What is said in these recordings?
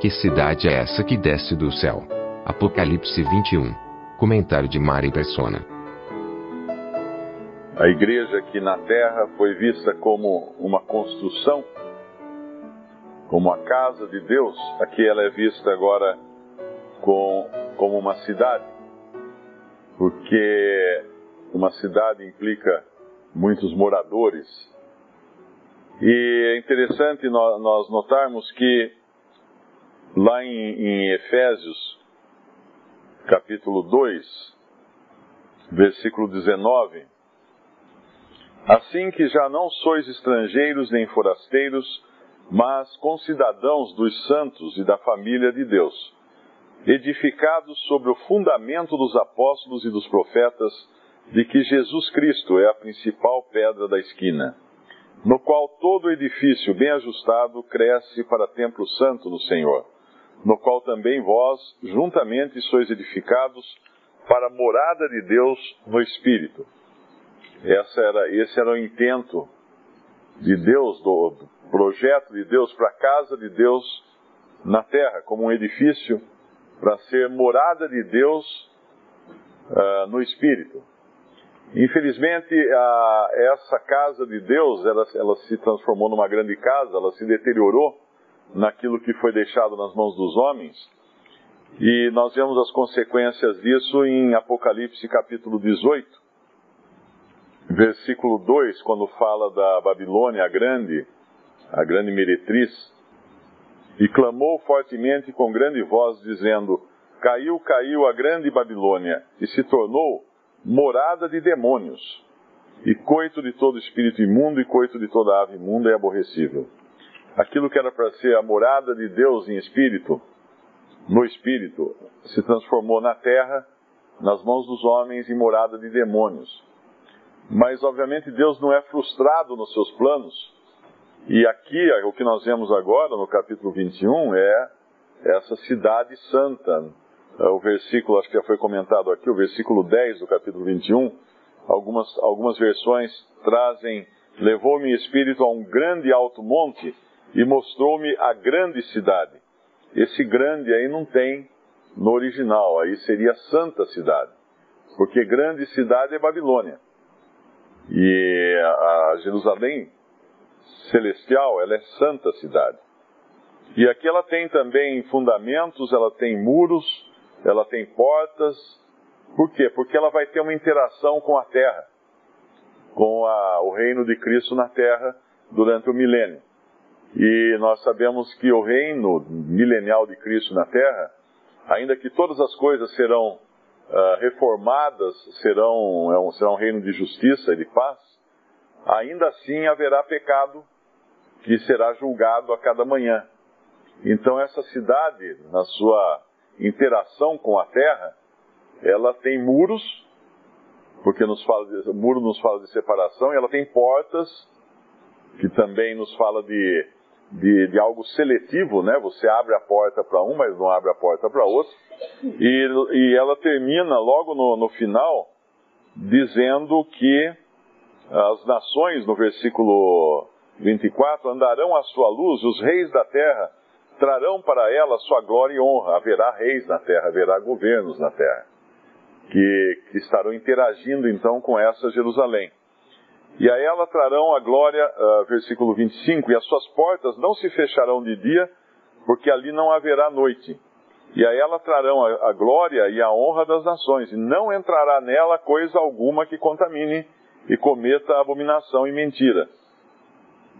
Que cidade é essa que desce do céu? Apocalipse 21. Comentário de Mari Persona. A igreja aqui na terra foi vista como uma construção como a casa de Deus, aqui ela é vista agora com, como uma cidade, porque uma cidade implica muitos moradores. E é interessante nós notarmos que lá em, em Efésios, capítulo 2, versículo 19, assim que já não sois estrangeiros nem forasteiros, mas concidadãos dos santos e da família de Deus, edificados sobre o fundamento dos apóstolos e dos profetas, de que Jesus Cristo é a principal pedra da esquina, no qual todo edifício bem ajustado cresce para templo santo no Senhor, no qual também vós, juntamente, sois edificados para a morada de Deus no Espírito. Essa era, esse era o intento de Deus, do, projeto de Deus para a casa de Deus na terra, como um edifício para ser morada de Deus uh, no Espírito. Infelizmente, a, essa casa de Deus, ela, ela se transformou numa grande casa, ela se deteriorou naquilo que foi deixado nas mãos dos homens. E nós vemos as consequências disso em Apocalipse capítulo 18, versículo 2, quando fala da Babilônia grande, a grande meretriz, e clamou fortemente com grande voz, dizendo: Caiu, caiu a grande Babilônia, e se tornou morada de demônios, e coito de todo espírito imundo e coito de toda ave imunda e aborrecível. Aquilo que era para ser a morada de Deus em espírito, no espírito, se transformou na terra, nas mãos dos homens, em morada de demônios. Mas, obviamente, Deus não é frustrado nos seus planos e aqui, o que nós vemos agora, no capítulo 21, é essa cidade santa. O versículo, acho que já foi comentado aqui, o versículo 10 do capítulo 21, algumas, algumas versões trazem: Levou-me espírito a um grande alto monte e mostrou-me a grande cidade. Esse grande aí não tem no original, aí seria santa cidade, porque grande cidade é Babilônia. E a Jerusalém celestial, ela é santa cidade. E aqui ela tem também fundamentos, ela tem muros, ela tem portas. Por quê? Porque ela vai ter uma interação com a terra, com a, o reino de Cristo na terra durante o milênio. E nós sabemos que o reino milenial de Cristo na terra, ainda que todas as coisas serão uh, reformadas, serão, é um, será um reino de justiça e de paz, ainda assim haverá pecado que será julgado a cada manhã. Então, essa cidade, na sua interação com a terra, ela tem muros, porque nos fala de, o muro nos fala de separação, e ela tem portas, que também nos fala de, de, de algo seletivo, né? Você abre a porta para um, mas não abre a porta para outro. E, e ela termina logo no, no final dizendo que as nações, no versículo 24: Andarão à sua luz os reis da terra, trarão para ela sua glória e honra. Haverá reis na terra, haverá governos na terra, que, que estarão interagindo então com essa Jerusalém. E a ela trarão a glória, uh, versículo 25: E as suas portas não se fecharão de dia, porque ali não haverá noite. E a ela trarão a, a glória e a honra das nações, e não entrará nela coisa alguma que contamine e cometa abominação e mentira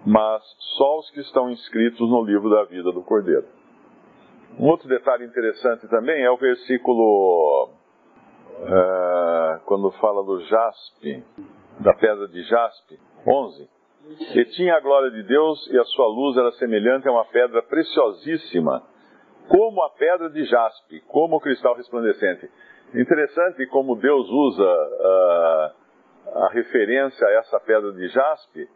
mas só os que estão inscritos no livro da vida do Cordeiro. Um outro detalhe interessante também é o versículo uh, quando fala do jaspe, da pedra de jaspe, 11. E tinha a glória de Deus, e a sua luz era semelhante a uma pedra preciosíssima, como a pedra de jaspe, como o cristal resplandecente. Interessante como Deus usa uh, a referência a essa pedra de jaspe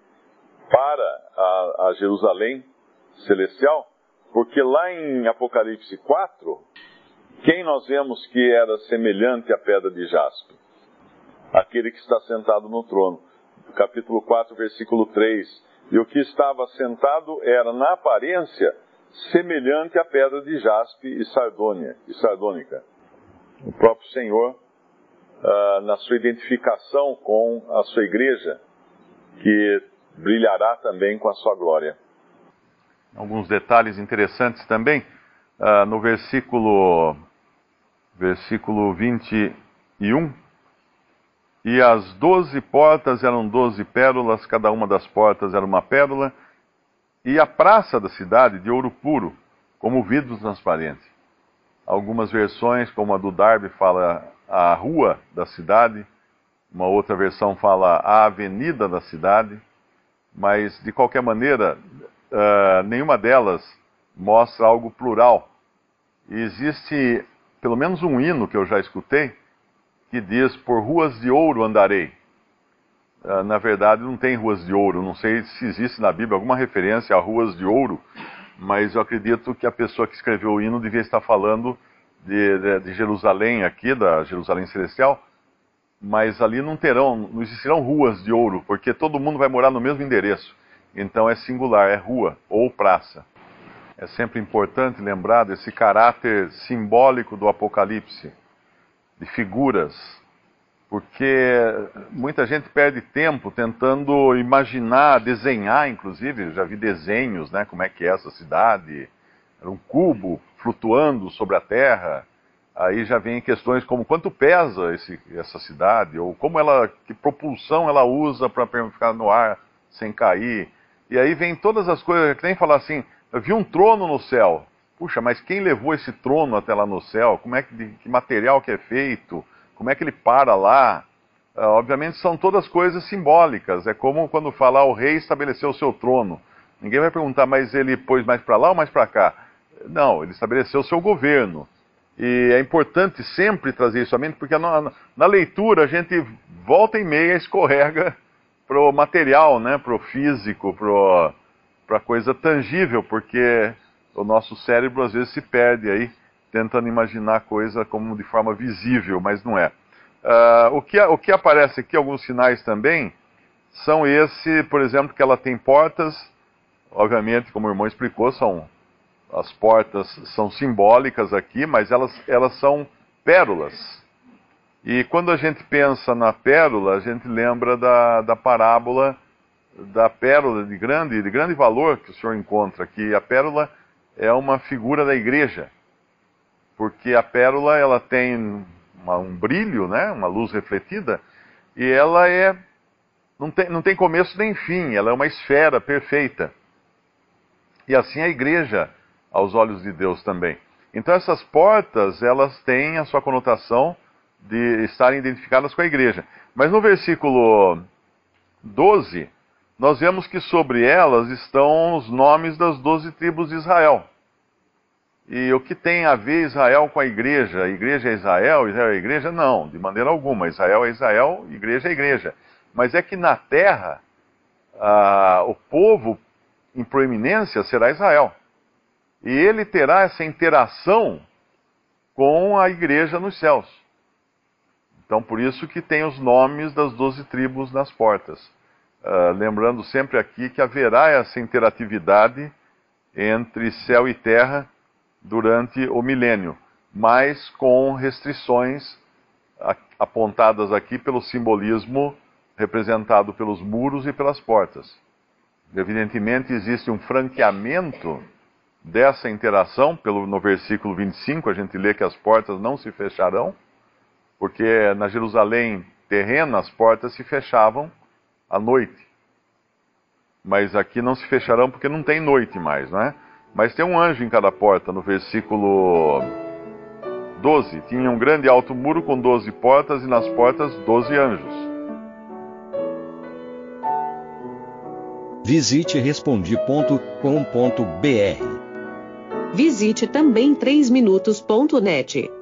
para a, a Jerusalém celestial, porque lá em Apocalipse 4, quem nós vemos que era semelhante à pedra de jaspe? Aquele que está sentado no trono. Capítulo 4, versículo 3. E o que estava sentado era, na aparência, semelhante à pedra de jaspe e sardônia, e sardônica. O próprio Senhor, uh, na sua identificação com a sua igreja, que brilhará também com a sua glória. Alguns detalhes interessantes também. Uh, no versículo, versículo 21. E as doze portas eram doze pérolas, cada uma das portas era uma pérola, e a praça da cidade de ouro puro, como vidro transparente. Algumas versões, como a do Darby, fala a rua da cidade, uma outra versão fala a avenida da cidade, mas de qualquer maneira, uh, nenhuma delas mostra algo plural. E existe pelo menos um hino que eu já escutei que diz: Por ruas de ouro andarei. Uh, na verdade, não tem ruas de ouro. Não sei se existe na Bíblia alguma referência a ruas de ouro, mas eu acredito que a pessoa que escreveu o hino devia estar falando de, de, de Jerusalém aqui, da Jerusalém Celestial, mas ali não terão, não existirão ruas de ouro, porque todo mundo vai morar no mesmo endereço. Então é singular, é rua ou praça. É sempre importante lembrar desse caráter simbólico do Apocalipse, de figuras, porque muita gente perde tempo tentando imaginar, desenhar, inclusive, já vi desenhos, né, como é que é essa cidade, era um cubo flutuando sobre a terra, aí já vem questões como quanto pesa esse, essa cidade, ou como ela, que propulsão ela usa para ficar no ar sem cair, e aí vem todas as coisas, que nem falar assim, eu vi um trono no céu. Puxa, mas quem levou esse trono até lá no céu? Como é que, de, que material que é feito? Como é que ele para lá? Uh, obviamente são todas coisas simbólicas. É como quando fala ah, o rei estabeleceu o seu trono. Ninguém vai perguntar, mas ele pôs mais para lá ou mais para cá? Não, ele estabeleceu o seu governo. E é importante sempre trazer isso à mente, porque na, na leitura a gente volta e meia escorrega pro material, né, pro físico, pro para coisa tangível, porque o nosso cérebro às vezes se perde aí tentando imaginar a coisa como de forma visível, mas não é. Uh, o, que, o que aparece aqui, alguns sinais também, são esse, por exemplo, que ela tem portas, obviamente, como o irmão explicou, são as portas são simbólicas aqui, mas elas, elas são pérolas. E quando a gente pensa na pérola, a gente lembra da, da parábola da pérola de grande, de grande valor que o senhor encontra aqui. A pérola é uma figura da igreja, porque a pérola ela tem uma, um brilho, né, uma luz refletida, e ela é não tem, não tem começo nem fim, ela é uma esfera perfeita. E assim a igreja aos olhos de Deus também. Então essas portas, elas têm a sua conotação de estarem identificadas com a igreja. Mas no versículo 12, nós vemos que sobre elas estão os nomes das doze tribos de Israel. E o que tem a ver Israel com a igreja? Igreja é Israel, Israel é igreja? Não, de maneira alguma. Israel é Israel, igreja é igreja. Mas é que na terra, ah, o povo em proeminência será Israel. E ele terá essa interação com a igreja nos céus. Então, por isso que tem os nomes das doze tribos nas portas. Uh, lembrando sempre aqui que haverá essa interatividade entre céu e terra durante o milênio, mas com restrições apontadas aqui pelo simbolismo representado pelos muros e pelas portas. Evidentemente, existe um franqueamento dessa interação, pelo, no versículo 25, a gente lê que as portas não se fecharão, porque na Jerusalém terrena as portas se fechavam à noite. Mas aqui não se fecharão porque não tem noite mais, não é? Mas tem um anjo em cada porta, no versículo 12. Tinha um grande alto muro com doze portas e nas portas doze anjos. Visite respondi.com.br. Visite também 3minutos.net.